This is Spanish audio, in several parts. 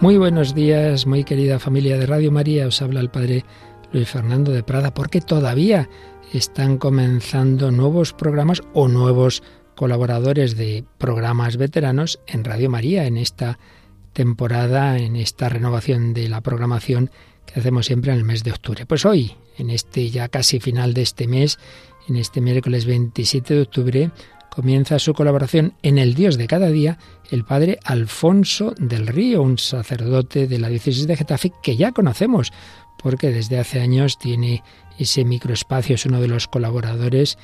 Muy buenos días, muy querida familia de Radio María. Os habla el Padre Luis Fernando de Prada, porque todavía están comenzando nuevos programas o nuevos colaboradores de programas veteranos en Radio María en esta temporada, en esta renovación de la programación que hacemos siempre en el mes de octubre. Pues hoy, en este ya casi final de este mes, en este miércoles 27 de octubre, comienza su colaboración en El Dios de cada día el padre Alfonso del Río, un sacerdote de la diócesis de Getafe que ya conocemos, porque desde hace años tiene ese microespacio, es uno de los colaboradores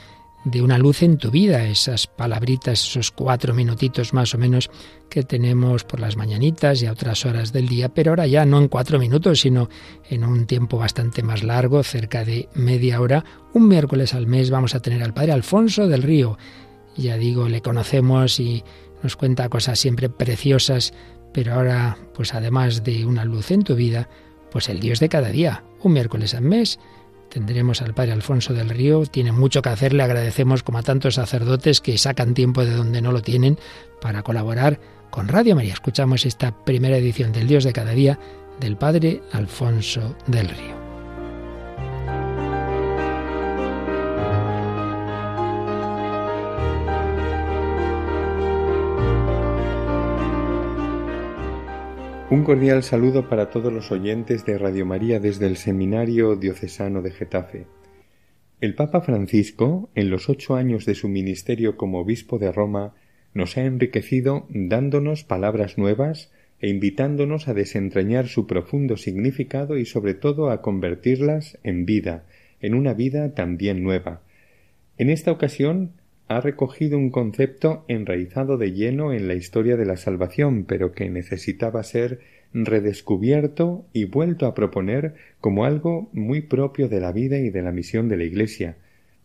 de una luz en tu vida, esas palabritas, esos cuatro minutitos más o menos que tenemos por las mañanitas y a otras horas del día, pero ahora ya no en cuatro minutos, sino en un tiempo bastante más largo, cerca de media hora, un miércoles al mes vamos a tener al padre Alfonso del Río ya digo, le conocemos y nos cuenta cosas siempre preciosas, pero ahora, pues además de una luz en tu vida, pues el Dios de cada día, un miércoles al mes, tendremos al Padre Alfonso del Río, tiene mucho que hacer, le agradecemos como a tantos sacerdotes que sacan tiempo de donde no lo tienen para colaborar con Radio María. Escuchamos esta primera edición del Dios de cada día del Padre Alfonso del Río. Un cordial saludo para todos los oyentes de Radio María desde el Seminario Diocesano de Getafe. El Papa Francisco, en los ocho años de su ministerio como obispo de Roma, nos ha enriquecido dándonos palabras nuevas e invitándonos a desentrañar su profundo significado y sobre todo a convertirlas en vida, en una vida también nueva. En esta ocasión ha recogido un concepto enraizado de lleno en la historia de la salvación, pero que necesitaba ser redescubierto y vuelto a proponer como algo muy propio de la vida y de la misión de la Iglesia.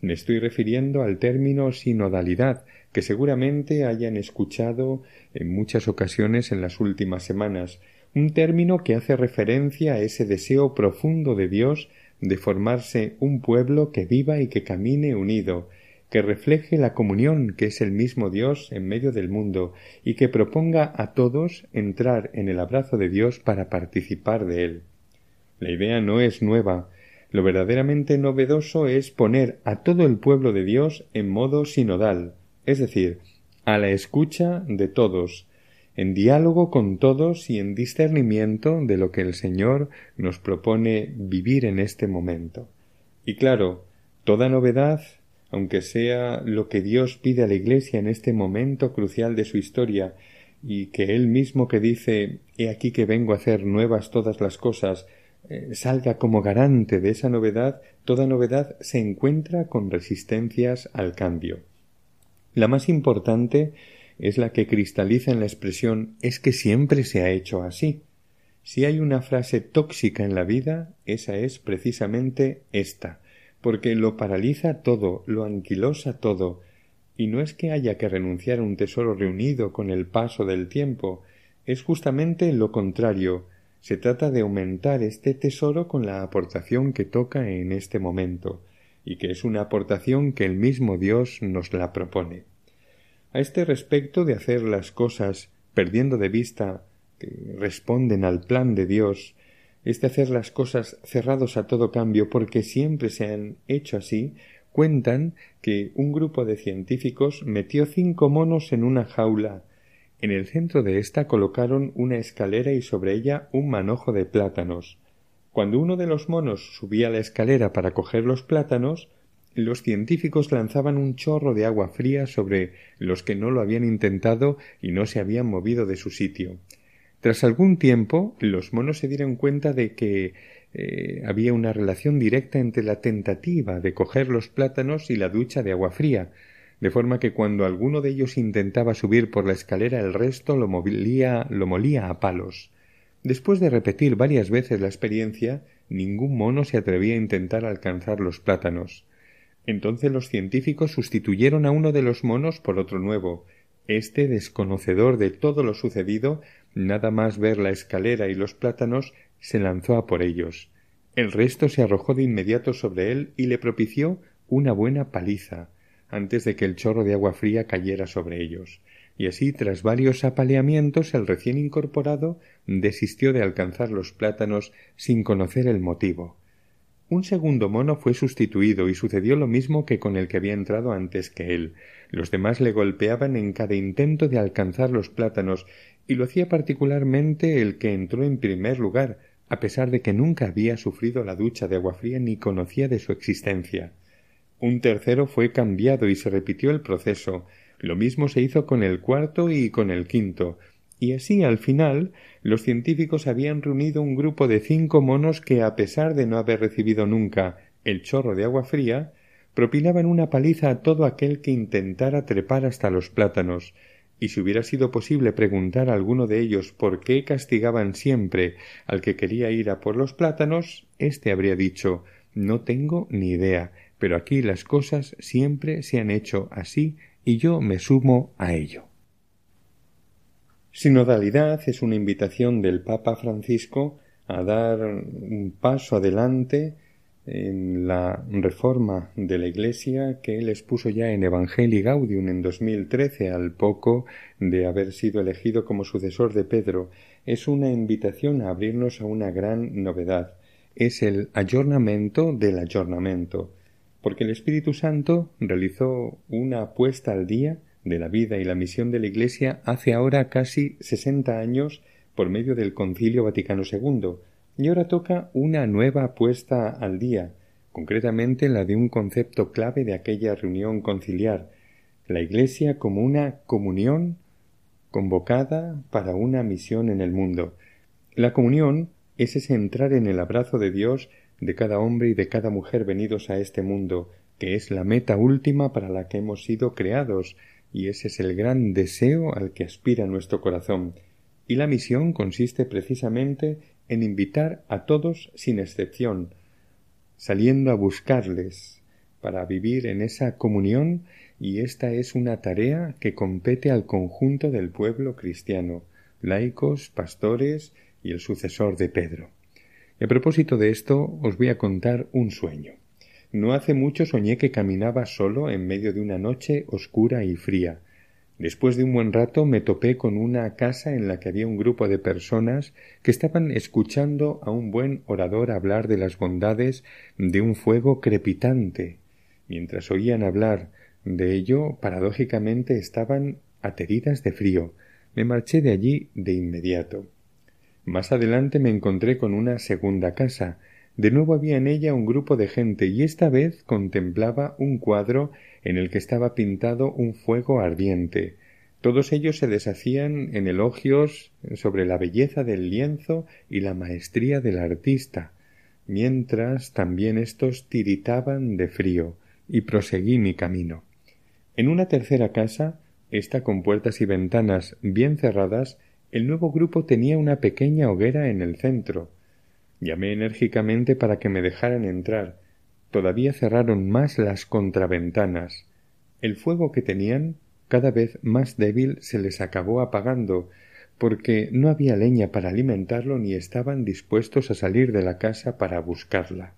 Me estoy refiriendo al término sinodalidad, que seguramente hayan escuchado en muchas ocasiones en las últimas semanas, un término que hace referencia a ese deseo profundo de Dios de formarse un pueblo que viva y que camine unido, que refleje la comunión que es el mismo Dios en medio del mundo y que proponga a todos entrar en el abrazo de Dios para participar de él. La idea no es nueva, lo verdaderamente novedoso es poner a todo el pueblo de Dios en modo sinodal, es decir, a la escucha de todos, en diálogo con todos y en discernimiento de lo que el Señor nos propone vivir en este momento. Y claro, toda novedad aunque sea lo que Dios pide a la Iglesia en este momento crucial de su historia, y que Él mismo que dice He aquí que vengo a hacer nuevas todas las cosas, eh, salga como garante de esa novedad, toda novedad se encuentra con resistencias al cambio. La más importante es la que cristaliza en la expresión es que siempre se ha hecho así. Si hay una frase tóxica en la vida, esa es precisamente esta porque lo paraliza todo, lo anquilosa todo, y no es que haya que renunciar a un tesoro reunido con el paso del tiempo, es justamente lo contrario, se trata de aumentar este tesoro con la aportación que toca en este momento, y que es una aportación que el mismo Dios nos la propone. A este respecto de hacer las cosas perdiendo de vista que responden al plan de Dios, es de hacer las cosas cerrados a todo cambio porque siempre se han hecho así, cuentan que un grupo de científicos metió cinco monos en una jaula. En el centro de ésta colocaron una escalera y sobre ella un manojo de plátanos. Cuando uno de los monos subía la escalera para coger los plátanos, los científicos lanzaban un chorro de agua fría sobre los que no lo habían intentado y no se habían movido de su sitio. Tras algún tiempo, los monos se dieron cuenta de que eh, había una relación directa entre la tentativa de coger los plátanos y la ducha de agua fría, de forma que cuando alguno de ellos intentaba subir por la escalera el resto lo, lo molía a palos. Después de repetir varias veces la experiencia, ningún mono se atrevía a intentar alcanzar los plátanos. Entonces los científicos sustituyeron a uno de los monos por otro nuevo. Este, desconocedor de todo lo sucedido, Nada más ver la escalera y los plátanos, se lanzó a por ellos. El resto se arrojó de inmediato sobre él y le propició una buena paliza, antes de que el chorro de agua fría cayera sobre ellos. y así tras varios apaleamientos el recién incorporado desistió de alcanzar los plátanos sin conocer el motivo. Un segundo mono fue sustituido y sucedió lo mismo que con el que había entrado antes que él. Los demás le golpeaban en cada intento de alcanzar los plátanos y lo hacía particularmente el que entró en primer lugar, a pesar de que nunca había sufrido la ducha de agua fría ni conocía de su existencia. Un tercero fue cambiado y se repitió el proceso. Lo mismo se hizo con el cuarto y con el quinto, y así al final los científicos habían reunido un grupo de cinco monos que, a pesar de no haber recibido nunca el chorro de agua fría, propinaban una paliza a todo aquel que intentara trepar hasta los plátanos, y si hubiera sido posible preguntar a alguno de ellos por qué castigaban siempre al que quería ir a por los plátanos, éste habría dicho no tengo ni idea, pero aquí las cosas siempre se han hecho así y yo me sumo a ello. Sinodalidad es una invitación del Papa Francisco a dar un paso adelante en la reforma de la Iglesia que él expuso ya en Evangelii Gaudium en 2013 al poco de haber sido elegido como sucesor de Pedro. Es una invitación a abrirnos a una gran novedad. Es el ayornamiento del ayornamiento, porque el Espíritu Santo realizó una puesta al día de la vida y la misión de la Iglesia hace ahora casi sesenta años por medio del Concilio Vaticano II, y ahora toca una nueva puesta al día, concretamente la de un concepto clave de aquella reunión conciliar, la Iglesia como una comunión convocada para una misión en el mundo. La comunión es ese entrar en el abrazo de Dios de cada hombre y de cada mujer venidos a este mundo, que es la meta última para la que hemos sido creados, y ese es el gran deseo al que aspira nuestro corazón. Y la misión consiste precisamente en invitar a todos sin excepción, saliendo a buscarles para vivir en esa comunión y esta es una tarea que compete al conjunto del pueblo cristiano, laicos, pastores y el sucesor de Pedro. a propósito de esto os voy a contar un sueño. No hace mucho soñé que caminaba solo en medio de una noche oscura y fría. Después de un buen rato me topé con una casa en la que había un grupo de personas que estaban escuchando a un buen orador hablar de las bondades de un fuego crepitante. Mientras oían hablar de ello, paradójicamente estaban ateridas de frío. Me marché de allí de inmediato. Más adelante me encontré con una segunda casa, de nuevo había en ella un grupo de gente y esta vez contemplaba un cuadro en el que estaba pintado un fuego ardiente. Todos ellos se deshacían en elogios sobre la belleza del lienzo y la maestría del artista, mientras también éstos tiritaban de frío, y proseguí mi camino. En una tercera casa, esta con puertas y ventanas bien cerradas, el nuevo grupo tenía una pequeña hoguera en el centro, Llamé enérgicamente para que me dejaran entrar. Todavía cerraron más las contraventanas. El fuego que tenían, cada vez más débil, se les acabó apagando, porque no había leña para alimentarlo ni estaban dispuestos a salir de la casa para buscarla.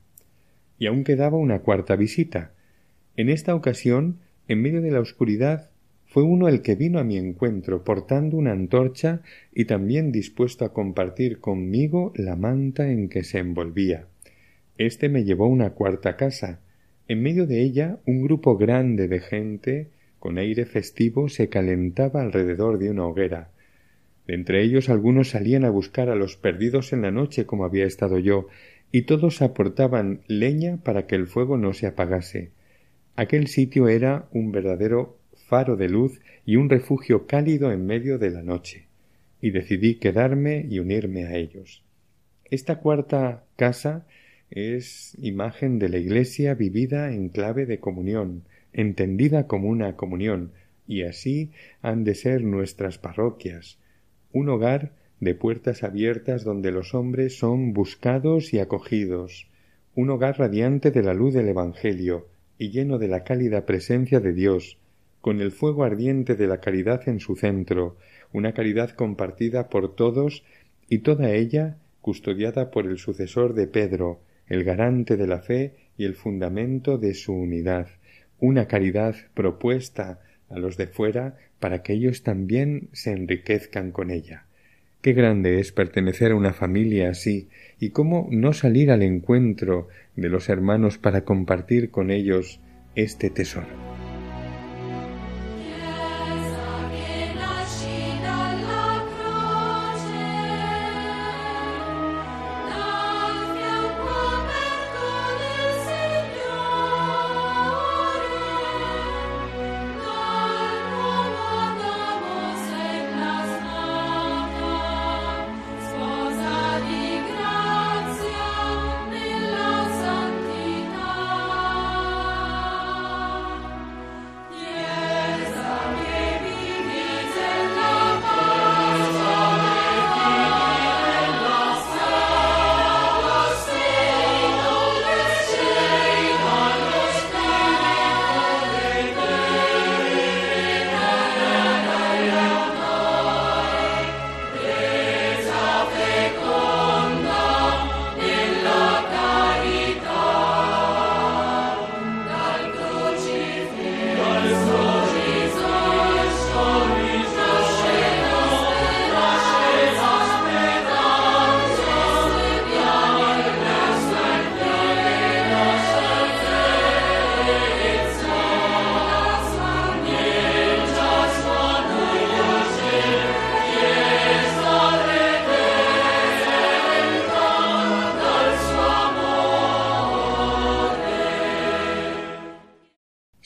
Y aún quedaba una cuarta visita. En esta ocasión, en medio de la oscuridad, fue uno el que vino a mi encuentro portando una antorcha y también dispuesto a compartir conmigo la manta en que se envolvía. Este me llevó a una cuarta casa. En medio de ella un grupo grande de gente con aire festivo se calentaba alrededor de una hoguera. De entre ellos algunos salían a buscar a los perdidos en la noche como había estado yo, y todos aportaban leña para que el fuego no se apagase. Aquel sitio era un verdadero faro de luz y un refugio cálido en medio de la noche, y decidí quedarme y unirme a ellos. Esta cuarta casa es imagen de la Iglesia vivida en clave de comunión, entendida como una comunión, y así han de ser nuestras parroquias, un hogar de puertas abiertas donde los hombres son buscados y acogidos, un hogar radiante de la luz del Evangelio y lleno de la cálida presencia de Dios, con el fuego ardiente de la caridad en su centro, una caridad compartida por todos y toda ella custodiada por el sucesor de Pedro, el garante de la fe y el fundamento de su unidad, una caridad propuesta a los de fuera para que ellos también se enriquezcan con ella. Qué grande es pertenecer a una familia así, y cómo no salir al encuentro de los hermanos para compartir con ellos este tesoro.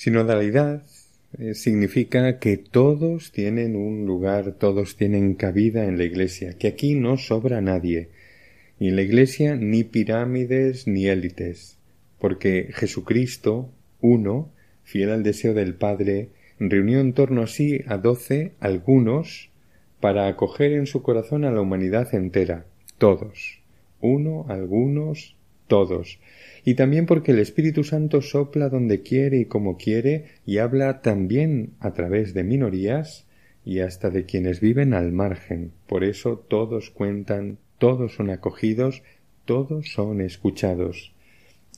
Sinodalidad eh, significa que todos tienen un lugar, todos tienen cabida en la Iglesia, que aquí no sobra nadie, ni en la Iglesia ni pirámides ni élites, porque Jesucristo, uno, fiel al deseo del Padre, reunió en torno a sí a doce, algunos, para acoger en su corazón a la humanidad entera, todos, uno, algunos, todos, y también porque el Espíritu Santo sopla donde quiere y como quiere y habla también a través de minorías y hasta de quienes viven al margen. Por eso todos cuentan, todos son acogidos, todos son escuchados.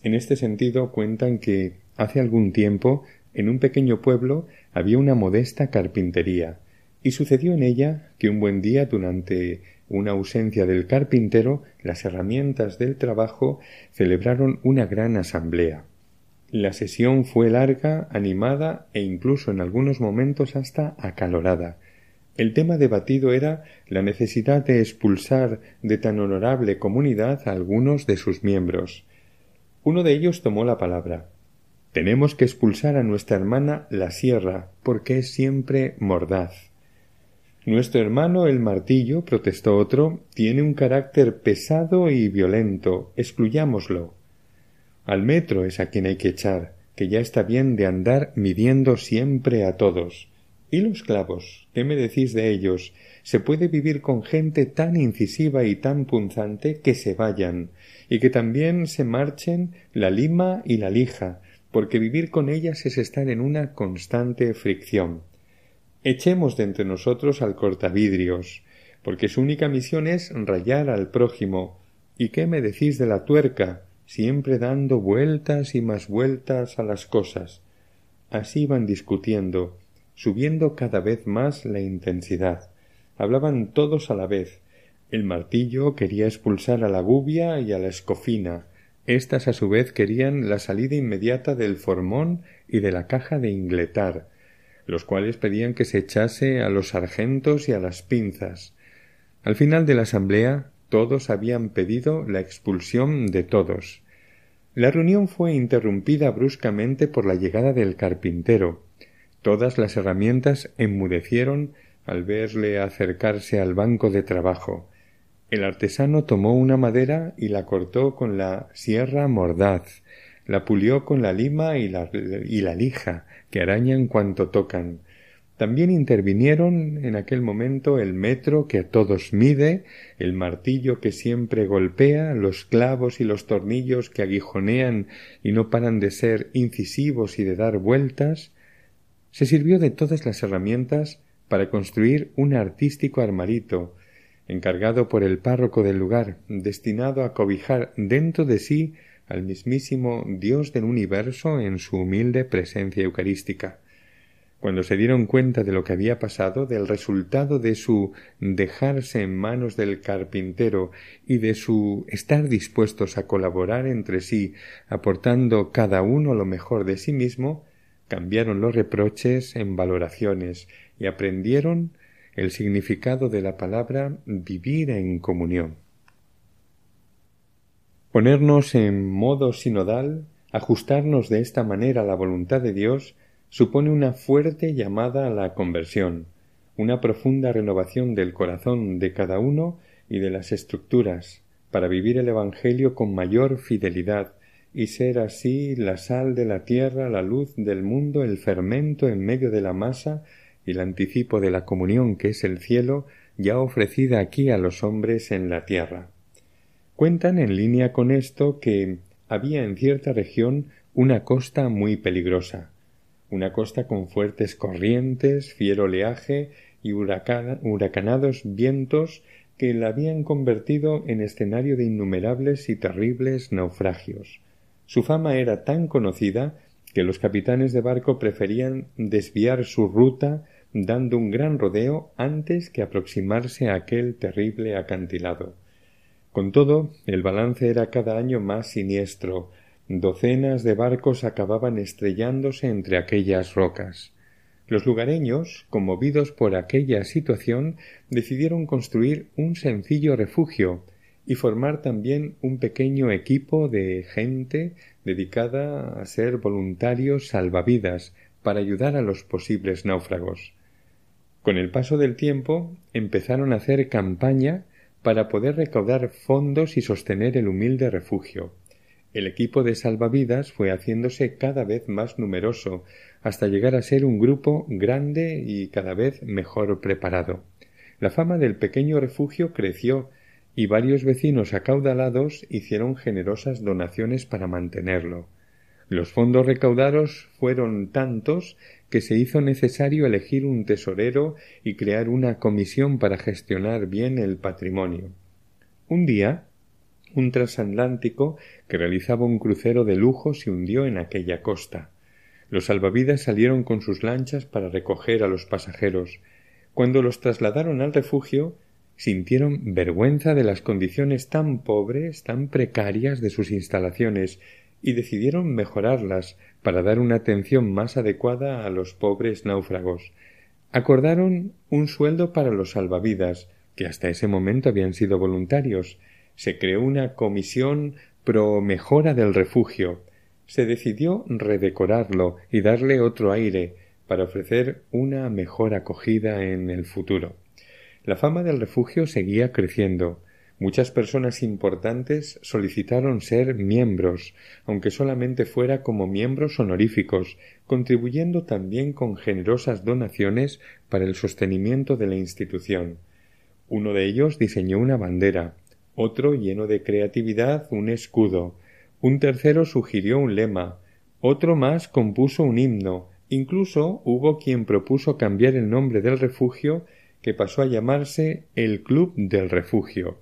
En este sentido cuentan que hace algún tiempo en un pequeño pueblo había una modesta carpintería, y sucedió en ella que un buen día durante una ausencia del carpintero, las herramientas del trabajo celebraron una gran asamblea. La sesión fue larga, animada e incluso en algunos momentos hasta acalorada. El tema debatido era la necesidad de expulsar de tan honorable comunidad a algunos de sus miembros. Uno de ellos tomó la palabra. Tenemos que expulsar a nuestra hermana la sierra, porque es siempre mordaz. Nuestro hermano el martillo, protestó otro, tiene un carácter pesado y violento. Excluyámoslo. Al metro es a quien hay que echar, que ya está bien de andar midiendo siempre a todos. ¿Y los clavos? ¿Qué me decís de ellos? Se puede vivir con gente tan incisiva y tan punzante que se vayan, y que también se marchen la lima y la lija, porque vivir con ellas es estar en una constante fricción. Echemos de entre nosotros al cortavidrios, porque su única misión es rayar al prójimo. ¿Y qué me decís de la tuerca? siempre dando vueltas y más vueltas a las cosas. Así iban discutiendo, subiendo cada vez más la intensidad. Hablaban todos a la vez. El martillo quería expulsar a la gubia y a la escofina. Estas a su vez querían la salida inmediata del formón y de la caja de ingletar los cuales pedían que se echase a los sargentos y a las pinzas. Al final de la asamblea todos habían pedido la expulsión de todos. La reunión fue interrumpida bruscamente por la llegada del carpintero. Todas las herramientas enmudecieron al verle acercarse al banco de trabajo. El artesano tomó una madera y la cortó con la sierra mordaz, la pulió con la lima y la, y la lija, que arañan cuanto tocan. También intervinieron en aquel momento el metro que a todos mide, el martillo que siempre golpea, los clavos y los tornillos que aguijonean y no paran de ser incisivos y de dar vueltas. Se sirvió de todas las herramientas para construir un artístico armarito, encargado por el párroco del lugar, destinado a cobijar dentro de sí al mismísimo Dios del universo en su humilde presencia eucarística. Cuando se dieron cuenta de lo que había pasado, del resultado de su dejarse en manos del carpintero y de su estar dispuestos a colaborar entre sí, aportando cada uno lo mejor de sí mismo, cambiaron los reproches en valoraciones y aprendieron el significado de la palabra vivir en comunión. Ponernos en modo sinodal, ajustarnos de esta manera a la voluntad de Dios, supone una fuerte llamada a la conversión, una profunda renovación del corazón de cada uno y de las estructuras, para vivir el Evangelio con mayor fidelidad y ser así la sal de la tierra, la luz del mundo, el fermento en medio de la masa y el anticipo de la comunión que es el cielo ya ofrecida aquí a los hombres en la tierra. Cuentan en línea con esto que había en cierta región una costa muy peligrosa, una costa con fuertes corrientes, fiero oleaje y huracanados vientos que la habían convertido en escenario de innumerables y terribles naufragios. Su fama era tan conocida que los capitanes de barco preferían desviar su ruta dando un gran rodeo antes que aproximarse a aquel terrible acantilado. Con todo, el balance era cada año más siniestro, Docenas de barcos acababan estrellándose entre aquellas rocas. Los lugareños, conmovidos por aquella situación, decidieron construir un sencillo refugio y formar también un pequeño equipo de gente dedicada a ser voluntarios salvavidas para ayudar a los posibles náufragos. Con el paso del tiempo empezaron a hacer campaña para poder recaudar fondos y sostener el humilde refugio. El equipo de salvavidas fue haciéndose cada vez más numeroso, hasta llegar a ser un grupo grande y cada vez mejor preparado. La fama del pequeño refugio creció y varios vecinos acaudalados hicieron generosas donaciones para mantenerlo. Los fondos recaudados fueron tantos que se hizo necesario elegir un tesorero y crear una comisión para gestionar bien el patrimonio. Un día un transatlántico que realizaba un crucero de lujo se hundió en aquella costa. Los salvavidas salieron con sus lanchas para recoger a los pasajeros. Cuando los trasladaron al refugio, sintieron vergüenza de las condiciones tan pobres, tan precarias de sus instalaciones, y decidieron mejorarlas para dar una atención más adecuada a los pobres náufragos. Acordaron un sueldo para los salvavidas, que hasta ese momento habían sido voluntarios, se creó una comisión pro mejora del refugio. Se decidió redecorarlo y darle otro aire para ofrecer una mejor acogida en el futuro. La fama del refugio seguía creciendo. Muchas personas importantes solicitaron ser miembros, aunque solamente fuera como miembros honoríficos, contribuyendo también con generosas donaciones para el sostenimiento de la institución. Uno de ellos diseñó una bandera, otro lleno de creatividad un escudo, un tercero sugirió un lema, otro más compuso un himno, incluso hubo quien propuso cambiar el nombre del refugio que pasó a llamarse el Club del Refugio.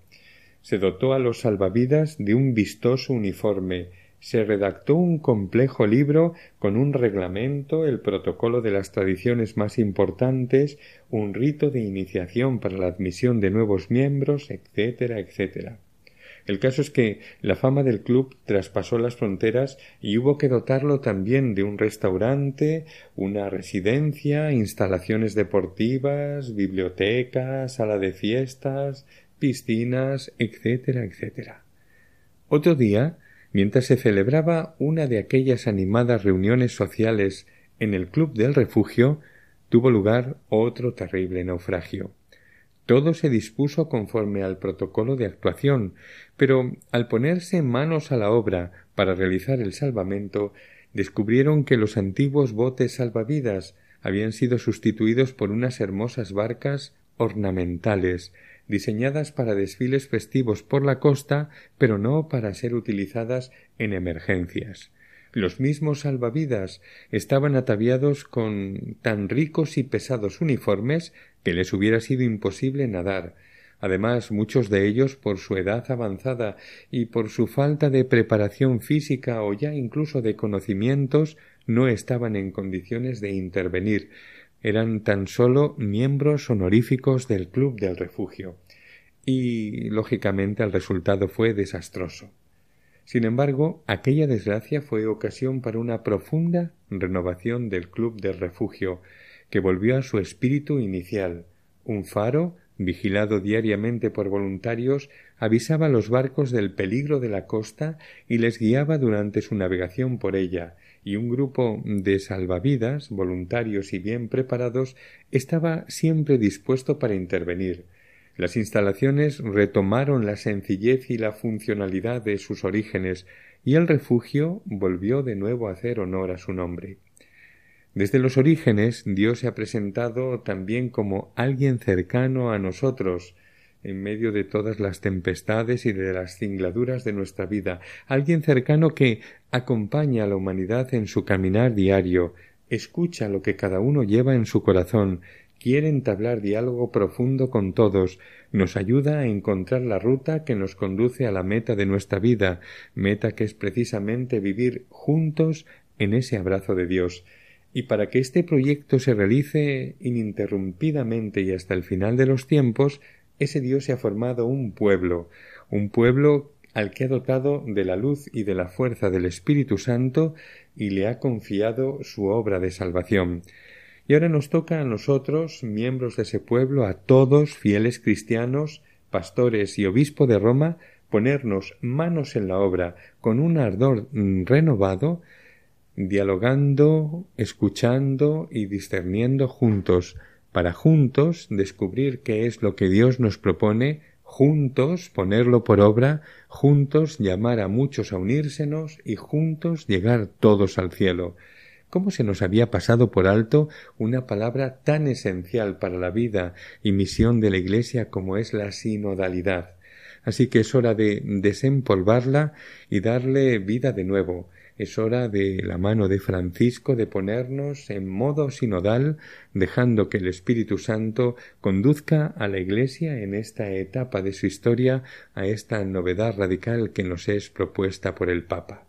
Se dotó a los salvavidas de un vistoso uniforme, se redactó un complejo libro con un reglamento, el protocolo de las tradiciones más importantes, un rito de iniciación para la admisión de nuevos miembros, etcétera, etcétera. El caso es que la fama del club traspasó las fronteras y hubo que dotarlo también de un restaurante, una residencia, instalaciones deportivas, biblioteca, sala de fiestas, piscinas, etcétera, etcétera. Otro día Mientras se celebraba una de aquellas animadas reuniones sociales en el Club del Refugio, tuvo lugar otro terrible naufragio. Todo se dispuso conforme al protocolo de actuación, pero al ponerse manos a la obra para realizar el salvamento, descubrieron que los antiguos botes salvavidas habían sido sustituidos por unas hermosas barcas ornamentales, diseñadas para desfiles festivos por la costa, pero no para ser utilizadas en emergencias. Los mismos salvavidas estaban ataviados con tan ricos y pesados uniformes que les hubiera sido imposible nadar. Además, muchos de ellos, por su edad avanzada y por su falta de preparación física o ya incluso de conocimientos, no estaban en condiciones de intervenir, eran tan solo miembros honoríficos del Club del Refugio. Y, lógicamente, el resultado fue desastroso. Sin embargo, aquella desgracia fue ocasión para una profunda renovación del Club del Refugio, que volvió a su espíritu inicial, un faro, vigilado diariamente por voluntarios, avisaba a los barcos del peligro de la costa y les guiaba durante su navegación por ella, y un grupo de salvavidas, voluntarios y bien preparados, estaba siempre dispuesto para intervenir. Las instalaciones retomaron la sencillez y la funcionalidad de sus orígenes, y el refugio volvió de nuevo a hacer honor a su nombre. Desde los orígenes Dios se ha presentado también como alguien cercano a nosotros, en medio de todas las tempestades y de las cingladuras de nuestra vida, alguien cercano que acompaña a la humanidad en su caminar diario, escucha lo que cada uno lleva en su corazón, quiere entablar diálogo profundo con todos, nos ayuda a encontrar la ruta que nos conduce a la meta de nuestra vida, meta que es precisamente vivir juntos en ese abrazo de Dios. Y para que este proyecto se realice ininterrumpidamente y hasta el final de los tiempos, ese Dios se ha formado un pueblo, un pueblo al que ha dotado de la luz y de la fuerza del Espíritu Santo y le ha confiado su obra de salvación. Y ahora nos toca a nosotros, miembros de ese pueblo, a todos, fieles cristianos, pastores y obispo de Roma, ponernos manos en la obra con un ardor renovado, dialogando, escuchando y discerniendo juntos para juntos descubrir qué es lo que Dios nos propone, juntos ponerlo por obra, juntos llamar a muchos a unírsenos y juntos llegar todos al cielo. ¿Cómo se nos había pasado por alto una palabra tan esencial para la vida y misión de la Iglesia como es la sinodalidad? Así que es hora de desempolvarla y darle vida de nuevo, es hora de la mano de Francisco de ponernos en modo sinodal, dejando que el Espíritu Santo conduzca a la Iglesia en esta etapa de su historia a esta novedad radical que nos es propuesta por el Papa.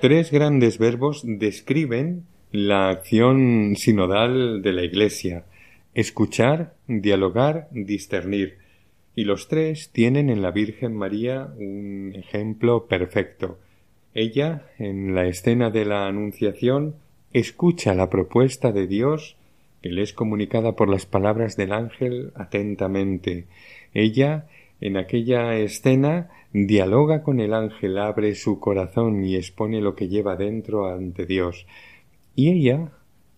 Tres grandes verbos describen la acción sinodal de la Iglesia escuchar, dialogar, discernir. Y los tres tienen en la Virgen María un ejemplo perfecto. Ella, en la escena de la Anunciación, escucha la propuesta de Dios que le es comunicada por las palabras del ángel atentamente. Ella, en aquella escena, dialoga con el ángel, abre su corazón y expone lo que lleva dentro ante Dios. Y ella,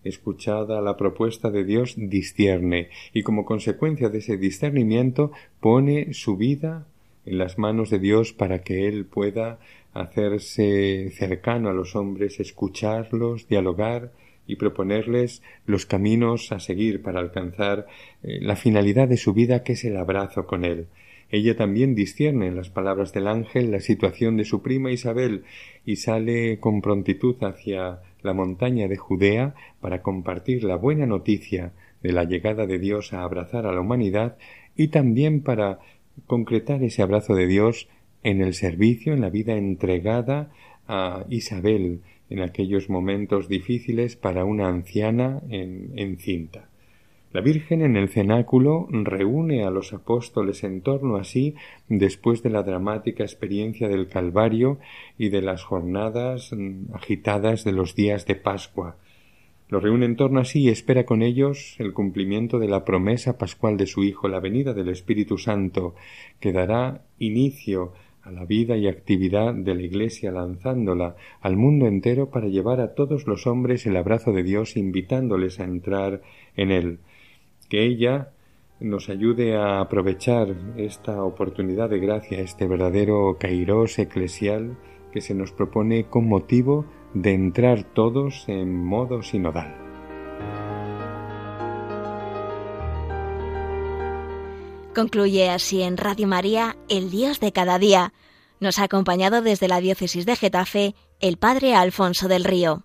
escuchada la propuesta de Dios, discierne y como consecuencia de ese discernimiento pone su vida en las manos de Dios para que Él pueda hacerse cercano a los hombres, escucharlos, dialogar y proponerles los caminos a seguir para alcanzar eh, la finalidad de su vida que es el abrazo con Él. Ella también discierne en las palabras del ángel la situación de su prima Isabel y sale con prontitud hacia la montaña de Judea para compartir la buena noticia de la llegada de Dios a abrazar a la humanidad y también para concretar ese abrazo de Dios en el servicio, en la vida entregada a Isabel en aquellos momentos difíciles para una anciana en, encinta. La Virgen en el cenáculo reúne a los apóstoles en torno a sí después de la dramática experiencia del Calvario y de las jornadas mm, agitadas de los días de Pascua. Los reúne en torno a sí y espera con ellos el cumplimiento de la promesa pascual de su Hijo, la venida del Espíritu Santo, que dará inicio a la vida y actividad de la Iglesia lanzándola al mundo entero para llevar a todos los hombres el abrazo de Dios invitándoles a entrar en él que ella nos ayude a aprovechar esta oportunidad de gracia, este verdadero kairos eclesial que se nos propone con motivo de entrar todos en modo sinodal. Concluye así en Radio María, el Dios de cada día. Nos ha acompañado desde la diócesis de Getafe el Padre Alfonso del Río.